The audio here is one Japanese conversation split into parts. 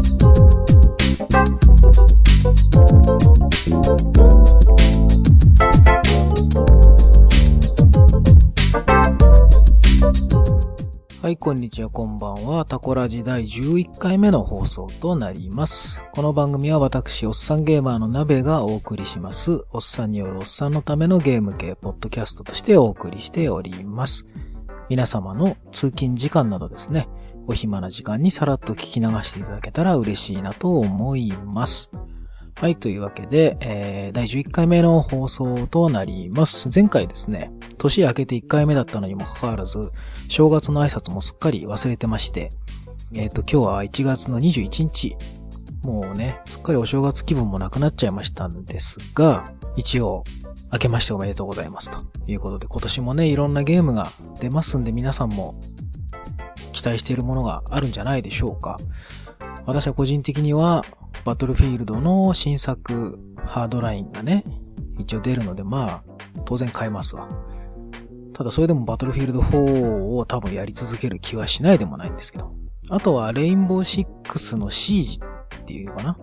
はい、こんにちは、こんばんは。タコラジ第11回目の放送となります。この番組は私、おっさんゲーマーの鍋がお送りします。おっさんによるおっさんのためのゲーム系ポッドキャストとしてお送りしております。皆様の通勤時間などですね、お暇な時間にさらっと聞き流していただけたら嬉しいなと思います。はい、というわけで、えー、第11回目の放送となります。前回ですね、年明けて1回目だったのにもかかわらず、正月の挨拶もすっかり忘れてまして、えっ、ー、と、今日は1月の21日、もうね、すっかりお正月気分もなくなっちゃいましたんですが、一応、明けましておめでとうございますということで、今年もね、いろんなゲームが出ますんで、皆さんも期待しているものがあるんじゃないでしょうか。私は個人的には、バトルフィールドの新作ハードラインがね、一応出るので、まあ、当然買えますわ。ただそれでもバトルフィールド4を多分やり続ける気はしないでもないんですけど。あとは、レインボーシックスのシージっていうかな。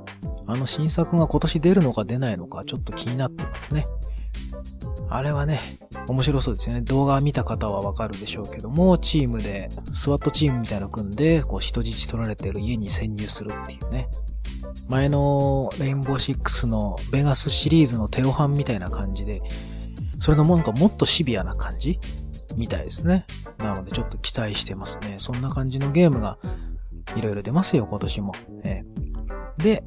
あの新作が今年出るのか出ないのかちょっと気になってますね。あれはね、面白そうですよね。動画見た方はわかるでしょうけども、チームで、スワットチームみたいなの組んで、こう人質取られてる家に潜入するっていうね。前のレインボーシックスのベガスシリーズのテオハンみたいな感じで、それのなんかもっとシビアな感じみたいですね。なのでちょっと期待してますね。そんな感じのゲームがいろいろ出ますよ、今年も。えー、で、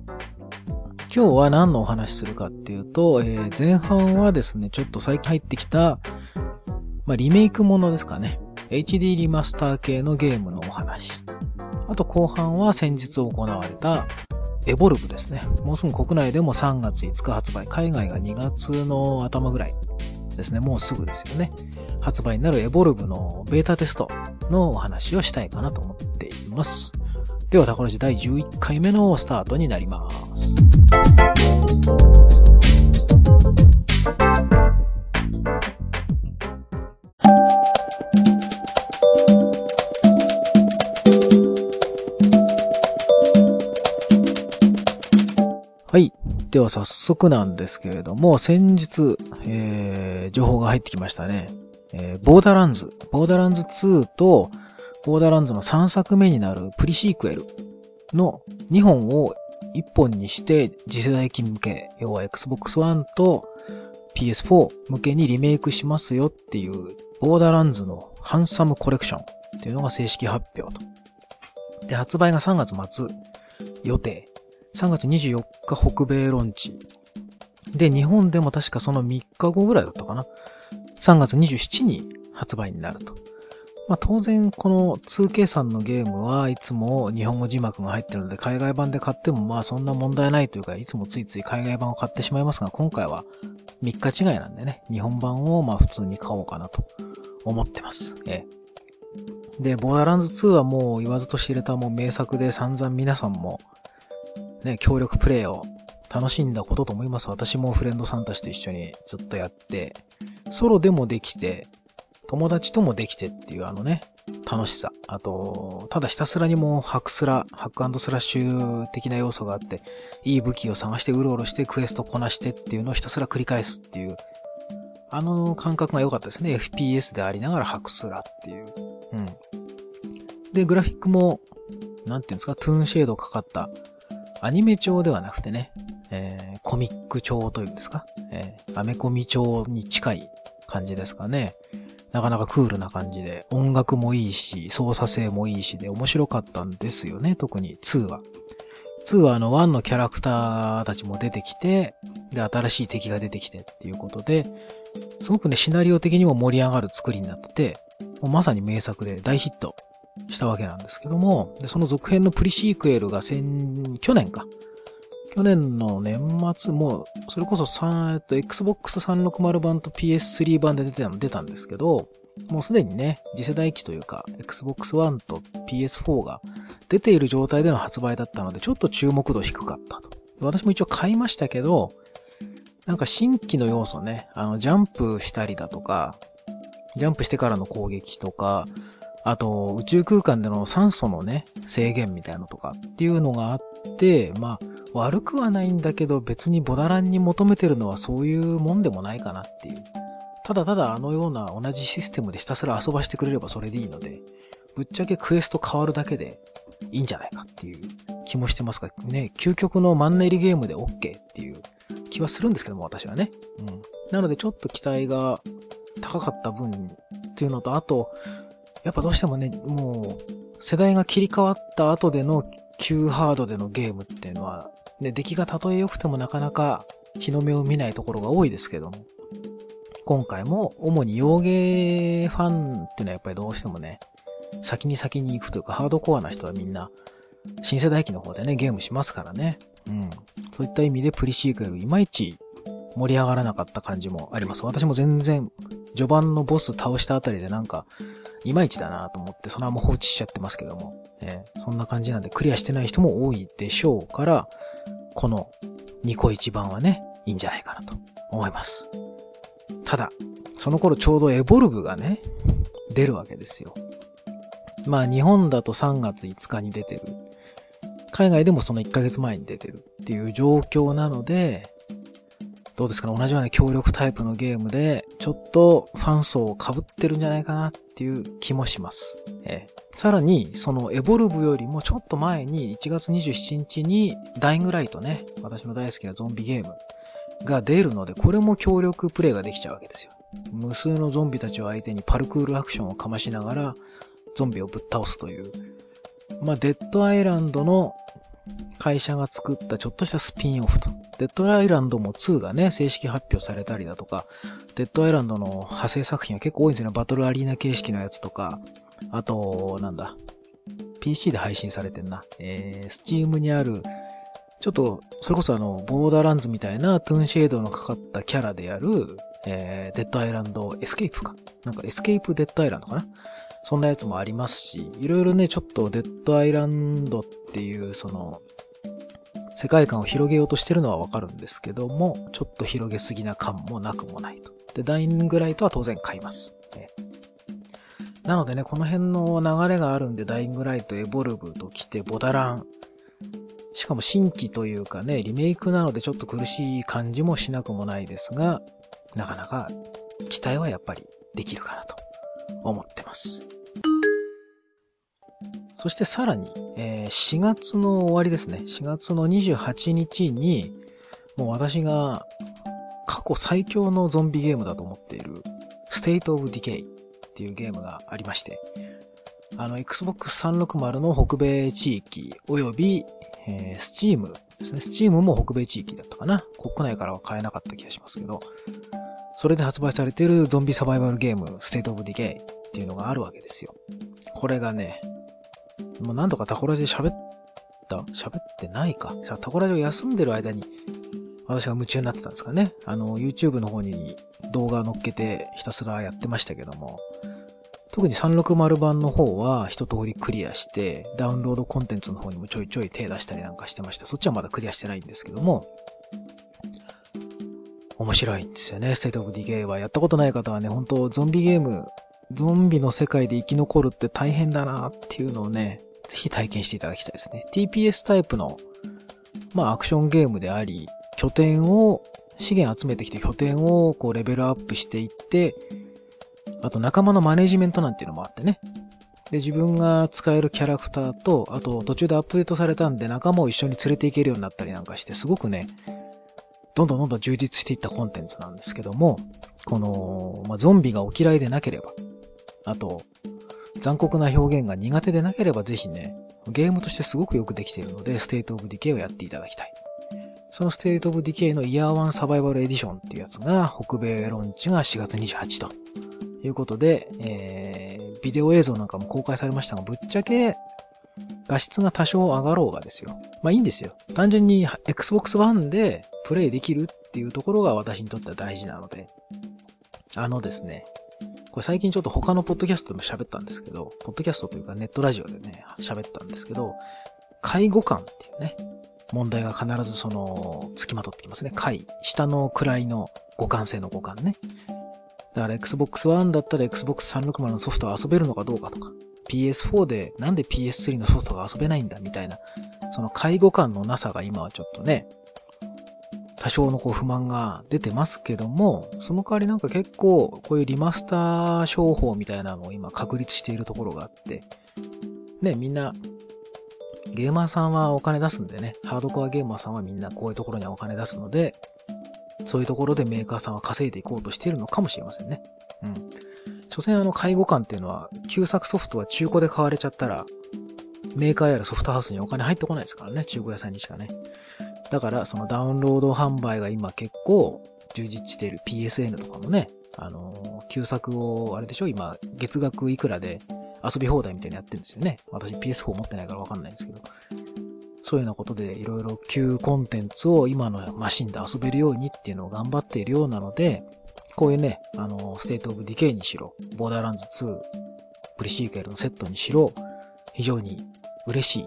今日は何のお話するかっていうと、えー、前半はですね、ちょっと最近入ってきた、まあ、リメイクものですかね。HD リマスター系のゲームのお話。あと後半は先日行われたエボルブですね。もうすぐ国内でも3月5日発売。海外が2月の頭ぐらいですね。もうすぐですよね。発売になるエボルブのベータテストのお話をしたいかなと思っています。では、タコラジ第11回目のスタートになります。はい。では早速なんですけれども、先日、えー、情報が入ってきましたね。えー、ボーダーランズ、ボーダーランズ2と、ボーダーランズの3作目になるプリシークエルの2本を1本にして次世代機向け、要は Xbox One と PS4 向けにリメイクしますよっていう、ボーダーランズのハンサムコレクションっていうのが正式発表と。で、発売が3月末予定。3月24日北米ロンチ。で、日本でも確かその3日後ぐらいだったかな。3月27に発売になると。まあ、当然この 2K さんのゲームはいつも日本語字幕が入ってるので海外版で買ってもまあそんな問題ないというかいつもついつい海外版を買ってしまいますが今回は3日違いなんでね日本版をまあ普通に買おうかなと思ってます。え。で、ボーダーランズ2はもう言わずと知れたもう名作で散々皆さんもね、協力プレイを楽しんだことと思います。私もフレンドさんたちと一緒にずっとやって、ソロでもできて、友達ともできてっていうあのね、楽しさ。あと、ただひたすらにもうハクスラ、ハックスラッシュ的な要素があって、いい武器を探してうろうろしてクエストこなしてっていうのをひたすら繰り返すっていう、あの感覚が良かったですね。FPS でありながらハクスラっていう。うん。で、グラフィックも、なんていうんですか、トゥーンシェードかかった、アニメ調ではなくてね、えー、コミック調というんですか、えー、アメコミ調に近い感じですかね。なかなかクールな感じで、音楽もいいし、操作性もいいしで面白かったんですよね、特に2は。2はあの1のキャラクターたちも出てきて、で、新しい敵が出てきてっていうことで、すごくね、シナリオ的にも盛り上がる作りになってて、もうまさに名作で大ヒットしたわけなんですけども、でその続編のプリシークエルが先、去年か。去年の年末、もう、それこそ3、えっと、Xbox 360版と PS3 版で出てた出たんですけど、もうすでにね、次世代機というか、Xbox One と PS4 が出ている状態での発売だったので、ちょっと注目度低かったと。私も一応買いましたけど、なんか新規の要素ね、あの、ジャンプしたりだとか、ジャンプしてからの攻撃とか、あと、宇宙空間での酸素のね、制限みたいなのとかっていうのがあって、まあ、悪くはないんだけど、別にボダランに求めてるのはそういうもんでもないかなっていう。ただただあのような同じシステムでひたすら遊ばしてくれればそれでいいので、ぶっちゃけクエスト変わるだけでいいんじゃないかっていう気もしてますが、ね、究極のマンネリゲームで OK っていう気はするんですけども、私はね。うん。なのでちょっと期待が高かった分っていうのと、あと、やっぱどうしてもね、もう、世代が切り替わった後での旧ハードでのゲームっていうのは、ね、出来がたとえ良くてもなかなか日の目を見ないところが多いですけども、今回も主に洋芸ファンっていうのはやっぱりどうしてもね、先に先に行くというかハードコアな人はみんな新世代機の方でね、ゲームしますからね。うん。そういった意味でプリシークエルいまいち盛り上がらなかった感じもあります。私も全然序盤のボス倒したあたりでなんかいまいちだなと思って、そのまま放置しちゃってますけども、えー、そんな感じなんでクリアしてない人も多いでしょうから、このニコ一番はね、いいんじゃないかなと思います。ただ、その頃ちょうどエボルブがね、出るわけですよ。まあ日本だと3月5日に出てる。海外でもその1ヶ月前に出てるっていう状況なので、どうですかね同じような協力タイプのゲームで、ちょっとファン層を被ってるんじゃないかなっていう気もします。えー、さらに、そのエボルブよりもちょっと前に1月27日にダイングライトね、私の大好きなゾンビゲームが出るので、これも協力プレイができちゃうわけですよ。無数のゾンビたちを相手にパルクールアクションをかましながら、ゾンビをぶっ倒すという。まあ、デッドアイランドの会社が作ったちょっとしたスピンオフと。デッドアイランドも2がね、正式発表されたりだとか、デッドアイランドの派生作品は結構多いんですよね。バトルアリーナ形式のやつとか、あと、なんだ、PC で配信されてんな。えー、Steam にある、ちょっと、それこそあの、ボーダーランズみたいなトゥーンシェードのかかったキャラでやる、えー、デッドアイランドエスケープか。なんかエスケープデッドアイランドかな。そんなやつもありますし、いろいろね、ちょっとデッドアイランドっていう、その、世界観を広げようとしてるのはわかるんですけども、ちょっと広げすぎな感もなくもないと。で、ダイングライトは当然買います。ね、なのでね、この辺の流れがあるんで、ダイングライト、エボルブと来て、ボダラン。しかも新規というかね、リメイクなのでちょっと苦しい感じもしなくもないですが、なかなか期待はやっぱりできるかなと思ってます。そしてさらに、えー、4月の終わりですね。4月の28日に、もう私が過去最強のゾンビゲームだと思っている、State of Decay っていうゲームがありまして、あの、Xbox 360の北米地域及び、えー、Steam ですね。Steam も北米地域だったかな。国内からは買えなかった気がしますけど、それで発売されているゾンビサバイバルゲーム、State of Decay っていうのがあるわけですよ。これがね、もう何度かタコラジで喋った？喋ってないか。さタコラジを休んでる間に、私が夢中になってたんですかね。あの、YouTube の方に動画載っけてひたすらやってましたけども、特に360版の方は一通りクリアして、ダウンロードコンテンツの方にもちょいちょい手出したりなんかしてました。そっちはまだクリアしてないんですけども、面白いんですよね。ステートオブディケイは。やったことない方はね、本当ゾンビゲーム、ゾンビの世界で生き残るって大変だなっていうのをね、ぜひ体験していただきたいですね。TPS タイプの、まあアクションゲームであり、拠点を、資源集めてきて拠点をこうレベルアップしていって、あと仲間のマネジメントなんていうのもあってね。で、自分が使えるキャラクターと、あと途中でアップデートされたんで仲間を一緒に連れて行けるようになったりなんかして、すごくね、どんどんどんどん充実していったコンテンツなんですけども、この、まあ、ゾンビがお嫌いでなければ、あと、残酷な表現が苦手でなければぜひね、ゲームとしてすごくよくできているので、ステートオブディケイをやっていただきたい。そのステートオブディケイのイヤーワンサバイバルエディションっていうやつが、北米ロンチが4月28ということで、えー、ビデオ映像なんかも公開されましたが、ぶっちゃけ、画質が多少上がろうがですよ。まあいいんですよ。単純に Xbox One でプレイできるっていうところが私にとっては大事なので、あのですね、これ最近ちょっと他のポッドキャストでも喋ったんですけど、ポッドキャストというかネットラジオでね、喋ったんですけど、介護官っていうね、問題が必ずその、付きまとってきますね。介。下の位の互換性の互換ね。だから Xbox One だったら Xbox 360のソフトを遊べるのかどうかとか、PS4 でなんで PS3 のソフトが遊べないんだみたいな、その介護感のなさが今はちょっとね、多少のこう不満が出てますけども、その代わりなんか結構こういうリマスター商法みたいなのを今確立しているところがあって、ね、みんな、ゲーマーさんはお金出すんでね、ハードコアゲーマーさんはみんなこういうところにはお金出すので、そういうところでメーカーさんは稼いでいこうとしているのかもしれませんね。うん。所詮あの介護官っていうのは、旧作ソフトは中古で買われちゃったら、メーカーやらソフトハウスにお金入ってこないですからね、中古屋さんにしかね。だからそのダウンロード販売が今結構充実している PSN とかもね、あの、旧作を、あれでしょ今、月額いくらで遊び放題みたいにやってるんですよね。私 PS4 持ってないからわかんないんですけど。そういうようなことでいろいろ旧コンテンツを今のマシンで遊べるようにっていうのを頑張っているようなので、こういうね、あの、ステートオブディケイにしろ、ボーダーランズ2、プリシークエルのセットにしろ、非常に嬉しい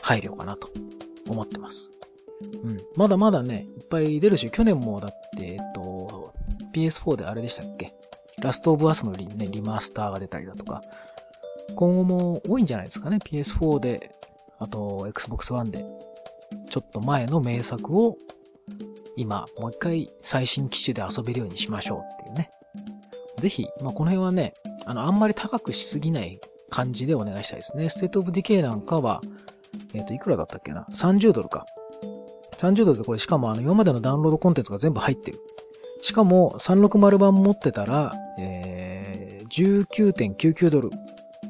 配慮かなと思ってます。うん。まだまだね、いっぱい出るし、去年もだって、えっと、PS4 であれでしたっけ？ラストオブアスのリ,、ね、リマスターが出たりだとか、今後も多いんじゃないですかね。PS4 で、あと Xbox One で、ちょっと前の名作を今、もう一回最新機種で遊べるようにしましょうっていうね。ぜひ、まあ、この辺はね、あの、あんまり高くしすぎない感じでお願いしたいですね。 State of Decay なんかは、えっ、ー、と、いくらだったっけな ?30 ドルか。30ドルでこれしかもあの今までのダウンロードコンテンツが全部入ってる。しかも360版持ってたら、えー、19.99ドル。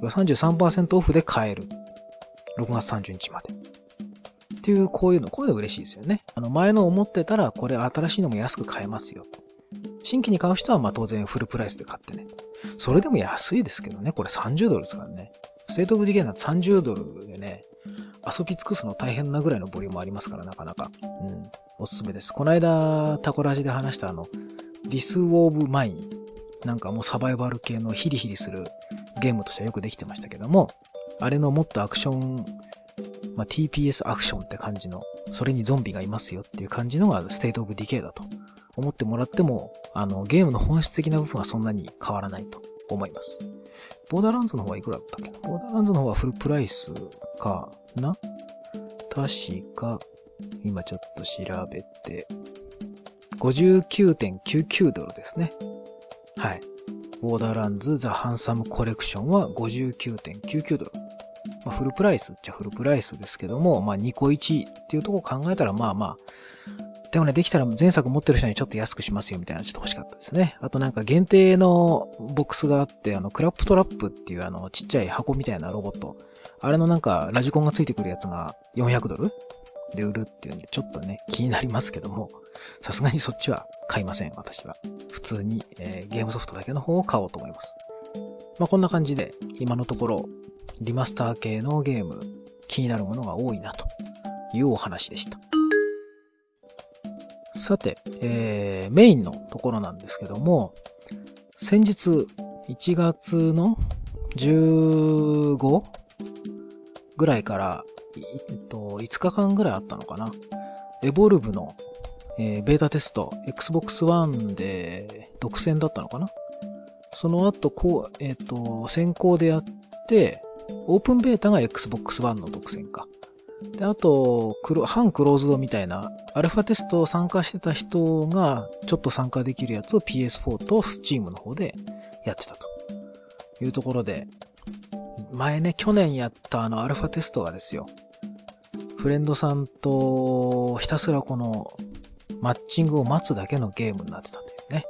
33%オフで買える。6月30日まで。っていう、こういうの、こういうの嬉しいですよね。あの、前のを持ってたら、これ新しいのも安く買えますよ。新規に買う人は、ま、当然フルプライスで買ってね。それでも安いですけどね。これ30ドルですからね。 State of Decay なんて30ドルでね、遊び尽くすの大変なぐらいのボリュームありますから、なかなか。うん。おすすめです。この間、タコラジで話したあの、 This War of Mine。なんかもうサバイバル系のヒリヒリするゲームとしてはよくできてましたけども、あれのもっとアクション、まあ、TPS アクションって感じの、それにゾンビがいますよっていう感じのが State of Decay だと思ってもらっても、あの、ゲームの本質的な部分はそんなに変わらないと思います。 Borderlandsの方はいくらだったっけ？ Borderlandsの方はフルプライスかな？確か、今ちょっと調べて、59.99ドルですね。はい。 Borderlands: The Handsome Collection は59.99ドル。まあ、フルプライスっちゃフルプライスですけども、まあ、2個1っていうとこ考えたら、まあまあ、でもね、できたら前作持ってる人にちょっと安くしますよみたいなちょっと欲しかったですね。あとなんか限定のボックスがあって、あの、クラップトラップっていうあの、ちっちゃい箱みたいなロボット。あれのなんか、ラジコンがついてくるやつが400ドルで売るっていうんで、ちょっとね、気になりますけども、さすがにそっちは買いません、私は。普通に、えー、ゲームソフトだけの方を買おうと思います。まあ、こんな感じで、今のところ、リマスター系のゲーム、気になるものが多いな、というお話でした。さて、えー、メインのところなんですけども、先日、1月の 15? ぐらいから、えっと、5日間ぐらいあったのかな。エボルブの、えー、ベータテスト、Xbox One で独占だったのかな。その後、こう、えっ、と、先行でやって、オープンベータが Xbox One の独占か。で、あと、反クローズドみたいな、アルファテストを参加してた人が、ちょっと参加できるやつを PS4 と Steam の方でやってたというところで、前ね、去年やったあのアルファテストがですよ、フレンドさんとひたすらこのマッチングを待つだけのゲームになってたというね。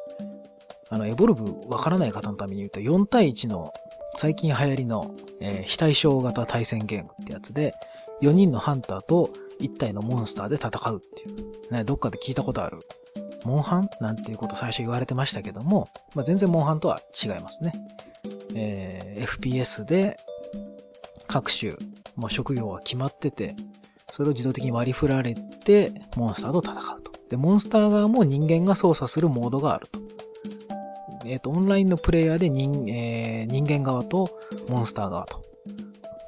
あの、エボルブわからない方のために言うと4対1の最近流行りの、えー、非対称型対戦ゲームってやつで、4人のハンターと1体のモンスターで戦うっていう。ね、どっかで聞いたことある。モンハン？なんていうこと最初言われてましたけども、まあ、全然モンハンとは違いますね。えー、FPS で各種、まあ、職業は決まってて、それを自動的に割り振られて、モンスターと戦うと。で、モンスター側も人間が操作するモードがあると。えっ、ー、と、オンラインのプレイヤーで人,、えー、人間側とモンスター側と。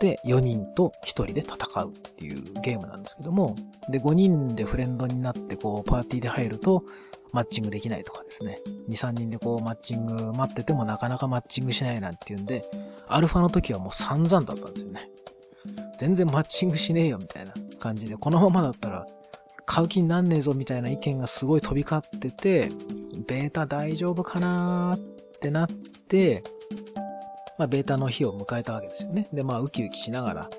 で、4人と1人で戦うっていうゲームなんですけども、で、5人でフレンドになってこう、パーティーで入ると、マッチングできないとかですね。2、3人でこう、マッチング待っててもなかなかマッチングしないなんていうんで、アルファの時はもう散々だったんですよね。全然マッチングしねえよみたいな感じで、このままだったら買う気になんねえぞみたいな意見がすごい飛び交ってて、ベータ大丈夫かなーってなって、まあ、ベータの日を迎えたわけですよね。で、まあ、ウキウキしながら、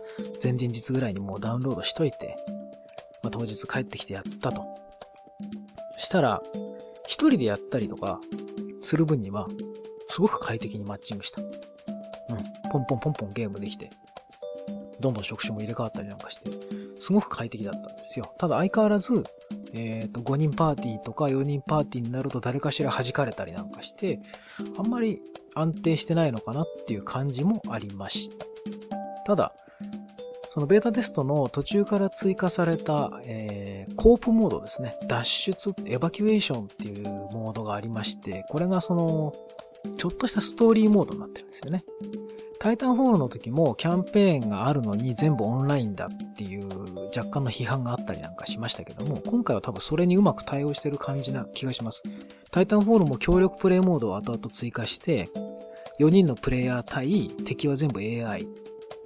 前々日ぐらいにもうダウンロードしといて、まあ、当日帰ってきてやったと。そしたら、一人でやったりとか、する分には、すごく快適にマッチングした。うん。ポンポンポンポンゲームできて、どんどん職種も入れ替わったりなんかして、すごく快適だったんですよ。ただ相変わらず、えっ、ー、と、5人パーティーとか4人パーティーになると誰かしら弾かれたりなんかして、あんまり安定してないのかなっていう感じもありました。ただ、そのベータテストの途中から追加された、えー、コープモードですね。脱出、エバキュエーションっていうモードがありまして、これがその、ちょっとしたストーリーモードになってるんですよね。タイタンホールの時もキャンペーンがあるのに全部オンラインだっていう若干の批判があったりなんかしましたけども、今回は多分それにうまく対応してる感じな気がします。タイタンホールも協力プレイモードを後々追加して、4人のプレイヤー対敵は全部 AI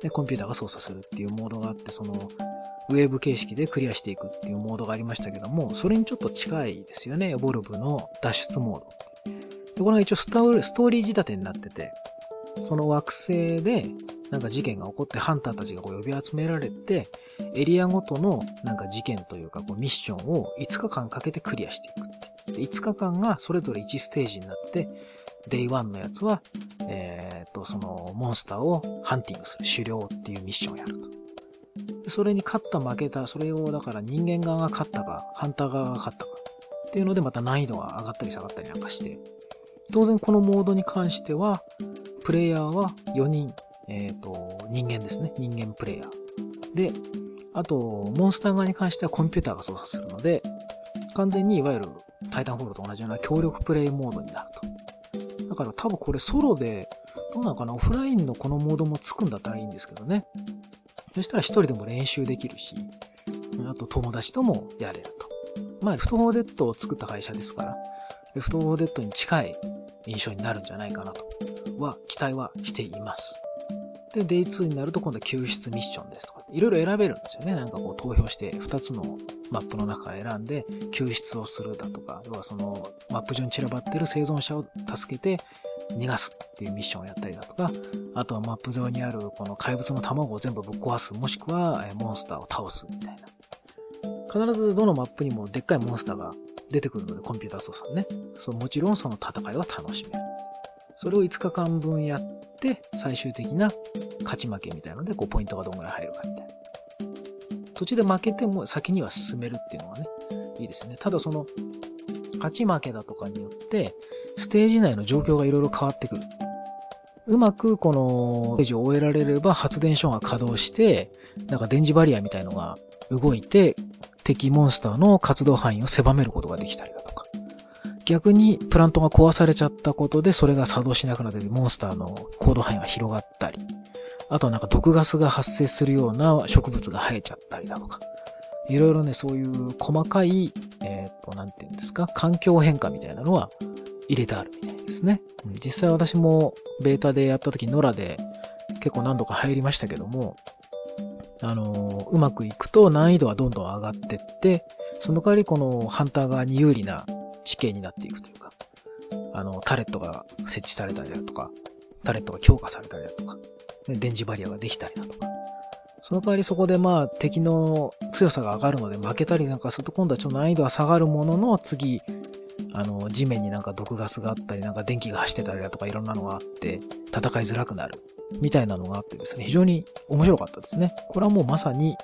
でコンピューターが操作するっていうモードがあって、そのウェーブ形式でクリアしていくっていうモードがありましたけども、それにちょっと近いですよね、エボルブの脱出モード。で、これが一応ストーリー仕立てになってて、その惑星でなんか事件が起こってハンターたちがこう呼び集められて、エリアごとのなんか事件というかこうミッションを5日間かけてクリアしていくで5日間がそれぞれ1ステージになって、デイ1のやつは、えっ、と、そのモンスターをハンティングする、狩猟っていうミッションをやると。それに勝った負けた、それをだから人間側が勝ったか、ハンター側が勝ったかっていうのでまた難易度が上がったり下がったりなんかして、当然このモードに関しては、プレイヤーは4人、えっ、ー、と、人間ですね。人間プレイヤー。で、あと、モンスター側に関してはコンピューターが操作するので、完全にいわゆるタイタンホールと同じような協力プレイモードになると。だから多分これソロで、どうなのかな？オフラインのこのモードもつくんだったらいいんですけどね。そしたら一人でも練習できるし、あと友達ともやれると。まあ、 Left 4 Dead を作った会社ですから、 Left 4 Dead に近い印象になるんじゃないかなとは期待はしています。で、 Day 2になると今度は救出ミッションですとか、いろいろ選べるんですよね。なんかこう投票して2つのマップの中から選んで救出をするだとか、要はそのマップ上に散らばってる生存者を助けて逃がすっていうミッションをやったりだとか、あとはマップ上にあるこの怪物の卵を全部ぶっ壊す、もしくはモンスターを倒すみたいな。必ずどのマップにもでっかいモンスターが出てくるので、コンピューター操作ね。そう、もちろんその戦いは楽しめる。それを5日間分やって、最終的な勝ち負けみたいなので、こう、ポイントがどんぐらい入るかみたいな。途中で負けても先には進めるっていうのがね、いいですね。ただその、勝ち負けだとかによって、ステージ内の状況がいろいろ変わってくる。うまくこのステージを終えられれば発電所が稼働して、なんか電磁バリアみたいのが動いて、敵モンスターの活動範囲を狭めることができたりだとか。逆にプラントが壊されちゃったことでそれが作動しなくなってモンスターの行動範囲が広がったり、あとはなんか毒ガスが発生するような植物が生えちゃったりだとか、いろいろね、そういう細かい、えっ、ー、と、なんていうんですか、環境変化みたいなのは入れてあるみたいですね。実際私もベータでやった時、ノラで結構何度か入りましたけども、あの、うまくいくと難易度はどんどん上がってって、その代わりこのハンター側に有利な地形になっていくというか、あの、タレットが設置されたりだとか、タレットが強化されたりだとか、電磁バリアができたりだとか。その代わりそこでまあ敵の強さが上がるので負けたりなんかすると今度はちょっと難易度は下がるものの次、あの、地面になんか毒ガスがあったりなんか電気が走ってたりだとかいろんなのがあって戦いづらくなるみたいなのがあってですね、非常に面白かったですね。これはもうまさに、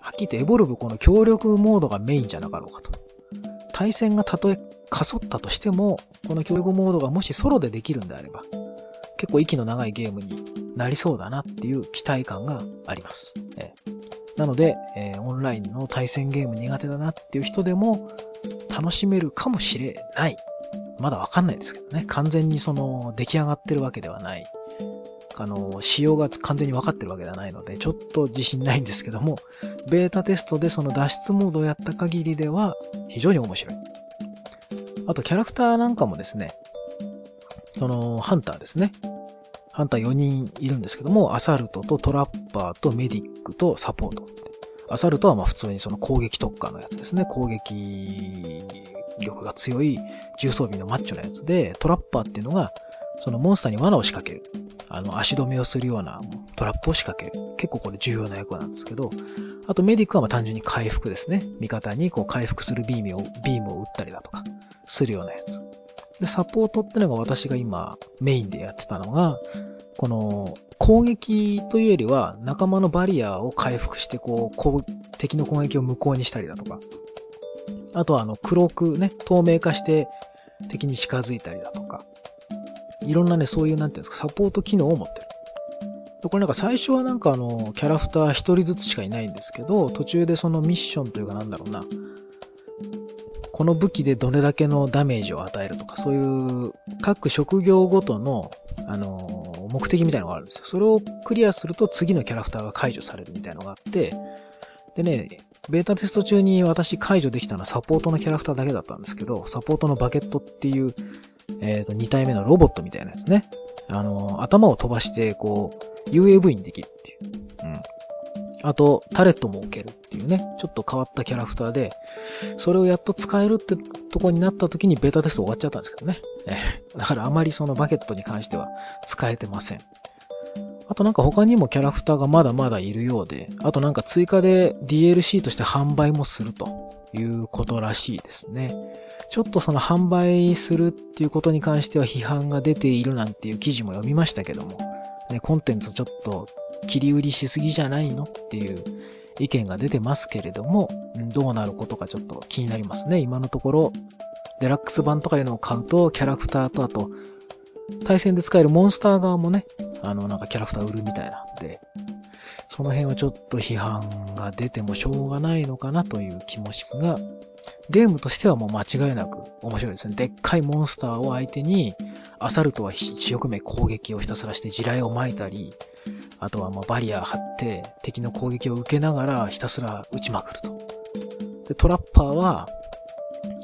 はっきり言ってエボルブこの協力モードがメインじゃなかろうかと。対戦がたとえかそったとしても、この協力モードがもしソロでできるんであれば、結構息の長いゲームになりそうだなっていう期待感があります。えなので、え、オンラインの対戦ゲーム苦手だなっていう人でも楽しめるかもしれない。まだわかんないですけどね。完全にその出来上がってるわけではない。あの、仕様が完全に分かってるわけではないので、ちょっと自信ないんですけども、ベータテストでその脱出モードをやった限りでは非常に面白い。あとキャラクターなんかもですね、そのハンターですね。ハンター4人いるんですけども、アサルトとトラッパーとメディックとサポート。アサルトはまあ普通にその攻撃特化のやつですね。攻撃力が強い重装備のマッチョなやつで、トラッパーっていうのが、そのモンスターに罠を仕掛ける。あの、足止めをするようなトラップを仕掛ける。結構これ重要な役なんですけど、あとメディックはまあ単純に回復ですね。味方にこう回復するビームを、ビームを撃ったりだとか、するようなやつ。で、サポートってのが私が今メインでやってたのが、この攻撃というよりは仲間のバリアを回復してこう、敵の攻撃を無効にしたりだとか、あとはあの黒くね、透明化して敵に近づいたりだとか、いろんなね、そういうなんていうんですか、サポート機能を持ってる。でこれなんか最初はなんかあの、キャラクター一人ずつしかいないんですけど、途中でそのミッションというかなんだろうな、この武器でどれだけのダメージを与えるとか、そういう各職業ごとの、あの、目的みたいなのがあるんですよ。それをクリアすると次のキャラクターが解除されるみたいなのがあって、でね、ベータテスト中に私解除できたのはサポートのキャラクターだけだったんですけど、サポートのバケットっていう、えっ、ー、と、2体目のロボットみたいなやつね。あの、頭を飛ばして、こう、UAV にできるっていう。うん。あと、タレットも置けるっていうね、ちょっと変わったキャラクターで、それをやっと使えるってとこになった時にベータテスト終わっちゃったんですけどね。だからあまりそのバケットに関しては使えてません。あとなんか他にもキャラクターがまだまだいるようで、あとなんか追加で DLC として販売もするということらしいですね。ちょっとその販売するっていうことに関しては批判が出ているなんていう記事も読みましたけども、ね、コンテンツちょっと切り売りしすぎじゃないのっていう意見が出てますけれども、どうなることかちょっと気になりますね。今のところ、デラックス版とかいうのを買うと、キャラクターとあと、対戦で使えるモンスター側もね、あの、なんかキャラクター売るみたいなんで、その辺はちょっと批判が出てもしょうがないのかなという気もしますが、ゲームとしてはもう間違いなく面白いですね。でっかいモンスターを相手に、アサルトは一生懸命攻撃をひたすらして地雷を撒いたり、あとはまバリア張って敵の攻撃を受けながらひたすら撃ちまくると。で、トラッパーは、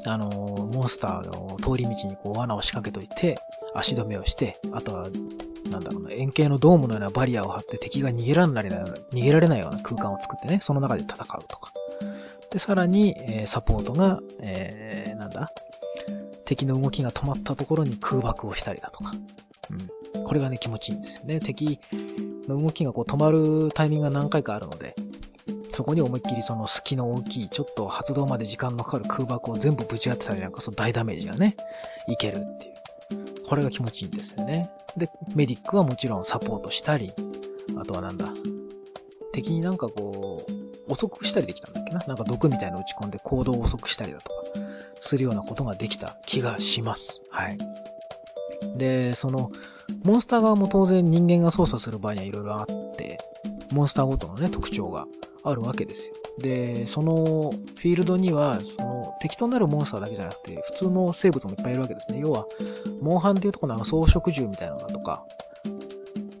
あのモンスターの通り道にこう罠を仕掛けといて、足止めをして、あとは、なんだろうな、円形のドームのようなバリアを張って敵が逃げられない、逃げられないような空間を作ってね、その中で戦うとか。で、さらに、え、サポートが、えー、なんだ敵の動きが止まったところに空爆をしたりだとか。うん。これがね、気持ちいいんですよね。敵の動きがこう止まるタイミングが何回かあるので、そこに思いっきりその隙の大きい、ちょっと発動まで時間のかかる空爆を全部ぶち当てたりなんかその大ダメージがね、いけるっていう。これが気持ちいいんですよね。で、メディックはもちろんサポートしたり、あとはなんだ、敵になんかこう、遅くしたりできたんだっけな？なんか毒みたいの打ち込んで行動を遅くしたりだとか、するようなことができた気がします。はい。で、その、モンスター側も当然人間が操作する場合にはいろいろあって、モンスターごとのね、特徴があるわけですよ。で、そのフィールドには、その敵となるモンスターだけじゃなくて、普通の生物もいっぱいいるわけですね。要は、モンハンっていうところの草食獣みたいなのだとか、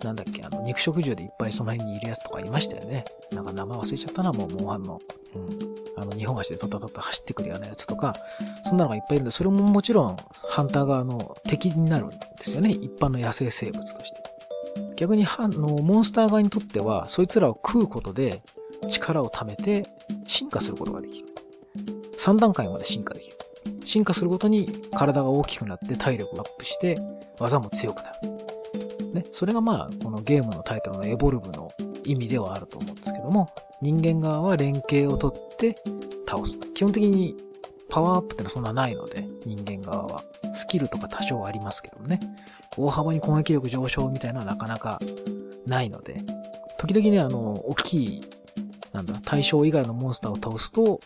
なんだっけ、あの、肉食獣でいっぱいその辺にいるやつとかいましたよね。なんか名前忘れちゃったな、もう、モンハンの。うん。あの、日本足でトタトタ走ってくるようなやつとか、そんなのがいっぱいいるんで、それももちろん、ハンター側の敵になるんですよね。一般の野生生物として。逆に、あの、モンスター側にとっては、そいつらを食うことで、力を貯めて、進化することができる。3段階まで進化できる。進化するごとに体が大きくなって体力がアップして、技も強くなる。ね、それがまあ、このゲームのタイトルのエボルブの意味ではあると思うんですけども、人間側は連携をとって倒す。基本的にパワーアップってのはそんなないので、人間側は。スキルとか多少ありますけどもね。大幅に攻撃力上昇みたいなのはなかなかないので、時々ね、あの、大きい、なんだ、対象以外のモンスターを倒すと、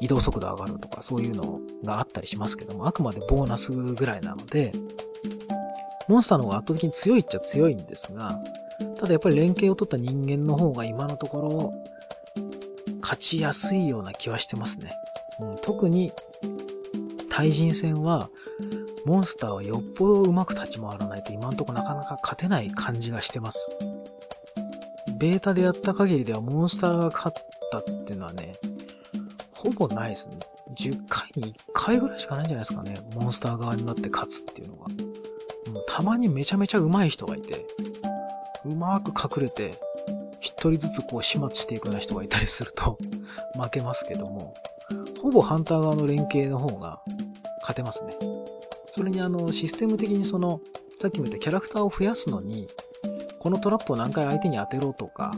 移動速度上がるとかそういうのがあったりしますけども、あくまでボーナスぐらいなので、モンスターの方が圧倒的に強いっちゃ強いんですが、ただやっぱり連携を取った人間の方が今のところ勝ちやすいような気はしてますね。うん、特に対人戦はモンスターはよっぽどうまく立ち回らないと今のとこなかなか勝てない感じがしてます。ベータでやった限りではモンスターが勝ったっていうのはね、ほぼないですね。10回に1回ぐらいしかないんじゃないですかね。モンスター側になって勝つっていうのが。うんたまにめちゃめちゃ上手い人がいて、うまく隠れて、一人ずつこう始末していくような人がいたりすると 負けますけども、ほぼハンター側の連携の方が勝てますね。それにあの、システム的にその、さっきも言ったキャラクターを増やすのに、このトラップを何回相手に当てろとか、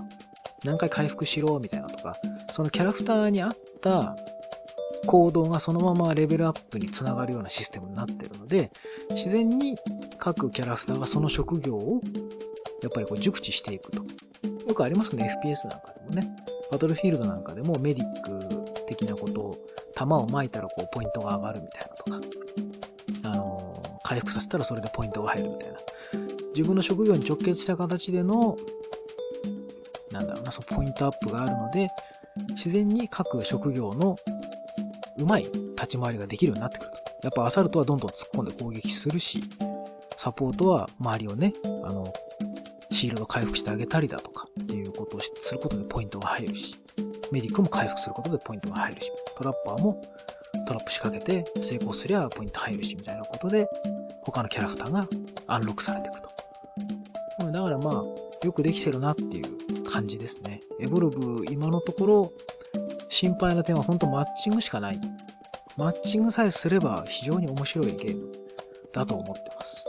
何回回復しろみたいなとか、そのキャラクターに合った行動がそのままレベルアップにつながるようなシステムになってるので、自然に各キャラクターがその職業をやっぱりこう熟知していくと。よくありますね、FPS なんかでもね。バトルフィールドなんかでもメディック的なことを、弾を撒いたらこうポイントが上がるみたいなとか、あのー、回復させたらそれでポイントが入るみたいな。自分の職業に直結した形での、なんだろうな、そのポイントアップがあるので、自然に各職業のうまい立ち回りができるようになってくると。やっぱアサルトはどんどん突っ込んで攻撃するし、サポートは周りをね、あの、シールド回復してあげたりだとかっていうことをすることでポイントが入るし、メディックも回復することでポイントが入るし、トラッパーもトラップ仕掛けて成功すりゃポイント入るしみたいなことで、他のキャラクターがアンロックされていくと。だからまあ、よくできてるなっていう感じですね。エボルブ、今のところ、心配な点は本当マッチングしかない。マッチングさえすれば非常に面白いゲームだと思ってます。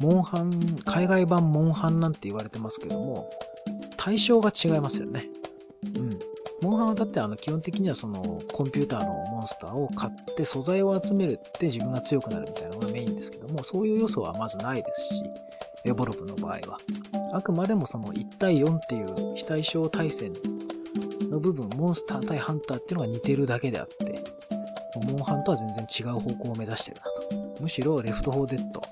モンハン、海外版モンハンなんて言われてますけども、対象が違いますよね。うん。モンハンはだってあの基本的にはそのコンピューターのモンスターを買って素材を集めるって自分が強くなるみたいなのがメインですけども、そういう要素はまずないですし、エボルブの場合は。あくまでもその1対4っていう非対称対戦の部分、モンスター対ハンターっていうのが似てるだけであって、モンハンとは全然違う方向を目指してるなと。むしろレフト4デッド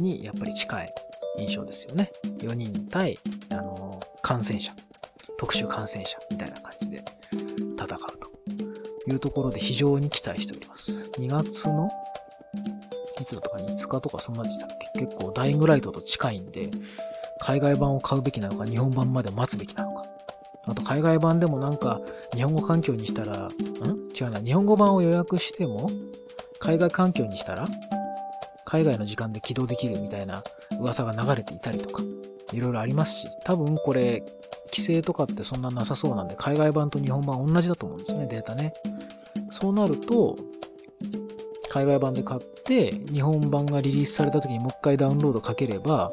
にやっぱり近い印象ですよね。4人対、あの、感染者、特殊感染者みたいな感じで戦うというところで非常に期待しております。2月のいつだったか5日とかそんなでしたっけ？結構ダイイングライトと近いんで、海外版を買うべきなのか日本版まで待つべきなのか。あと海外版でもなんか日本語環境にしたら、ん？違うな。日本語版を予約しても海外環境にしたら海外の時間で起動できるみたいな噂が流れていたりとか、いろいろありますし、多分これ、規制とかってそんななさそうなんで、海外版と日本版同じだと思うんですよね、データね。そうなると、海外版で買って、日本版がリリースされた時にもう一回ダウンロードかければ、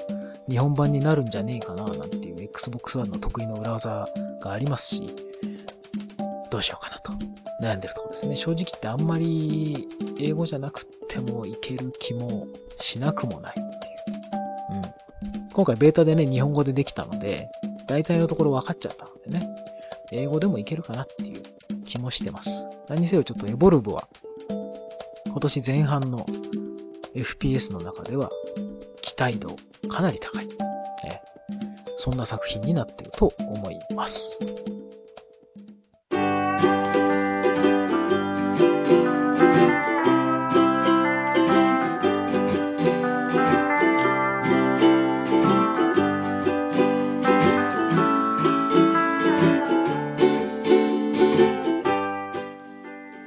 日本版になるんじゃねえかな、なんていう Xbox One の得意の裏技がありますし、どうしようかなと悩んでるところですね。正直ってあんまり英語じゃなくてもいける気もしなくもないっていう。うん。今回ベータでね、日本語でできたので、大体のところ分かっちゃったのでね、英語でもいけるかなっていう気もしてます。何せよちょっとエボルブは、今年前半の FPS の中では期待度かなり高い。そんな作品になってると思います。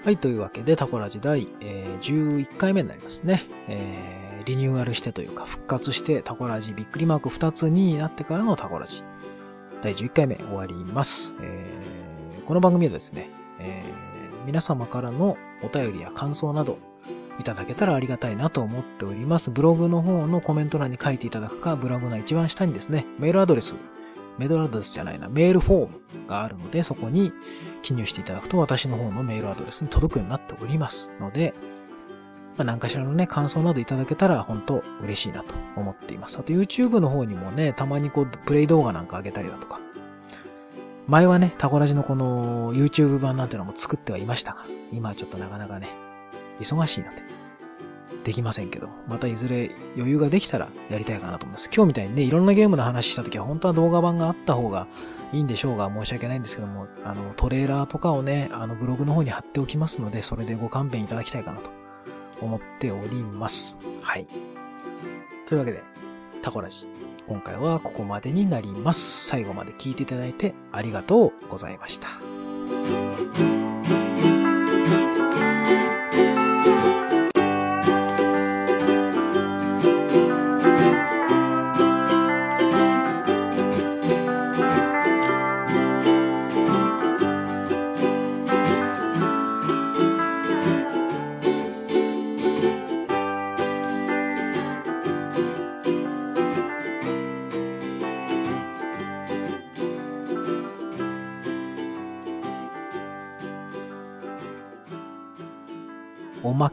はい、というわけで、タコラジ第、えー、11回目になりますね。えー、リニューアルしてというか、復活してタコラジびっくりマーク2つになってからのタコラジ。第11回目終わります。えー、この番組はですね、えー、皆様からのお便りや感想などいただけたらありがたいなと思っております。ブログの方のコメント欄に書いていただくか、ブログの一番下にですね、メールアドレスメールアドレスじゃないな、メールフォームがあるので、そこに記入していただくと私の方のメールアドレスに届くようになっておりますので、まあ、何かしらのね、感想などいただけたら本当嬉しいなと思っています。あと YouTube の方にもね、たまにこう、プレイ動画なんか上げたりだとか、前はね、タコラジのこの YouTube 版なんてのも作ってはいましたが、今はちょっとなかなかね、忙しいので、できませんけど、またいずれ余裕ができたらやりたいかなと思います。今日みたいにね、いろんなゲームの話した時は本当は動画版があった方がいいんでしょうが、申し訳ないんですけども、あの、トレーラーとかをね、あの、ブログの方に貼っておきますので、それでご勘弁いただきたいかなと思っております。はい。というわけで、タコラジ。今回はここまでになります。最後まで聞いていただいてありがとうございました。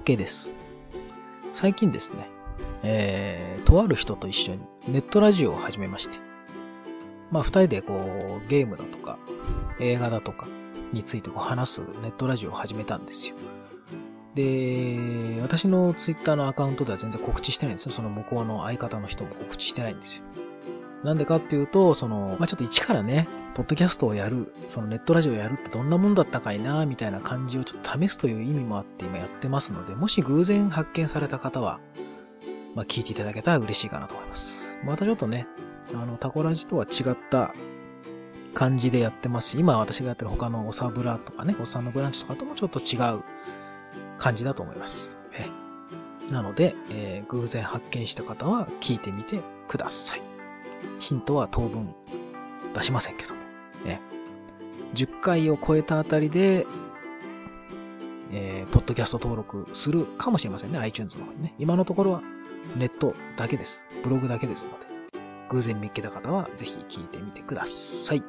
けです。最近ですね、えー、とある人と一緒にネットラジオを始めまして、まあ二人でこう、ゲームだとか、映画だとかについてこう話すネットラジオを始めたんですよ。で、私のツイッターのアカウントでは全然告知してないんですよ。その向こうの相方の人も告知してないんですよ。なんでかっていうと、その、まあ、ちょっと一からね、ポッドキャストをやる、そのネットラジオをやるってどんなもんだったかいな、みたいな感じをちょっと試すという意味もあって今やってますので、もし偶然発見された方は、まあ、聞いていただけたら嬉しいかなと思います。またちょっとね、あの、タコラジとは違った感じでやってますし、今私がやってる他のおさぶらとかね、おっさんのブランチとかともちょっと違う感じだと思います。えなので、えー、偶然発見した方は聞いてみてください。ヒントは当分出しませんけども。ね、10回を超えたあたりで、えー、ポッドキャスト登録するかもしれませんね。iTunes の方にね。今のところはネットだけです。ブログだけですので。偶然見っけた方はぜひ聞いてみてください。